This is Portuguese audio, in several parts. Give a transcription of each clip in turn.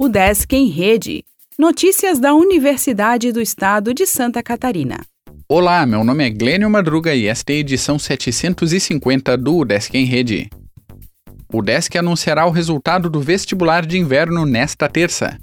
O Desk em Rede. Notícias da Universidade do Estado de Santa Catarina. Olá, meu nome é Glênio Madruga e esta é a edição 750 do Desk em Rede. O Desk anunciará o resultado do vestibular de inverno nesta terça.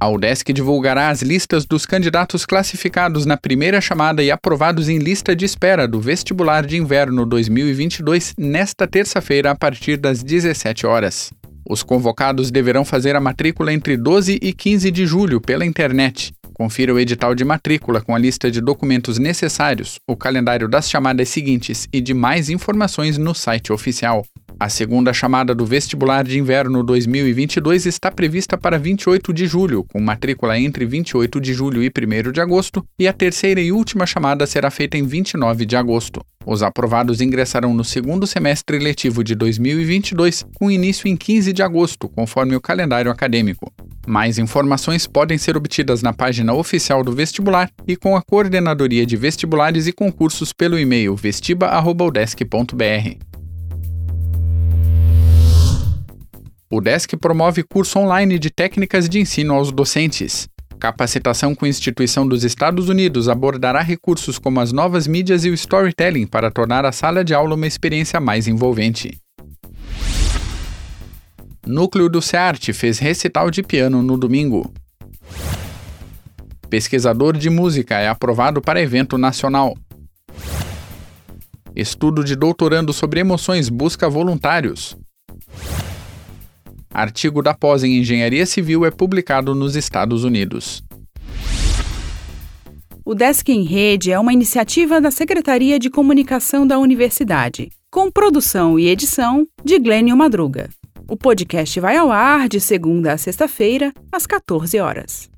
A UDESC divulgará as listas dos candidatos classificados na primeira chamada e aprovados em lista de espera do Vestibular de Inverno 2022 nesta terça-feira a partir das 17 horas. Os convocados deverão fazer a matrícula entre 12 e 15 de julho pela internet. Confira o edital de matrícula com a lista de documentos necessários, o calendário das chamadas seguintes e de mais informações no site oficial. A segunda chamada do vestibular de inverno 2022 está prevista para 28 de julho, com matrícula entre 28 de julho e 1 de agosto, e a terceira e última chamada será feita em 29 de agosto. Os aprovados ingressarão no segundo semestre letivo de 2022, com início em 15 de agosto, conforme o calendário acadêmico. Mais informações podem ser obtidas na página oficial do vestibular e com a Coordenadoria de Vestibulares e Concursos pelo e-mail vestiba.udesc.br. O DESC promove curso online de técnicas de ensino aos docentes. Capacitação com instituição dos Estados Unidos abordará recursos como as novas mídias e o storytelling para tornar a sala de aula uma experiência mais envolvente. Núcleo do SEART fez recital de piano no domingo. Pesquisador de música é aprovado para evento nacional. Estudo de doutorando sobre emoções busca voluntários. Artigo da pós em Engenharia Civil é publicado nos Estados Unidos. O Desk em Rede é uma iniciativa da Secretaria de Comunicação da Universidade, com produção e edição de Glênio Madruga. O podcast vai ao ar de segunda a sexta-feira, às 14 horas.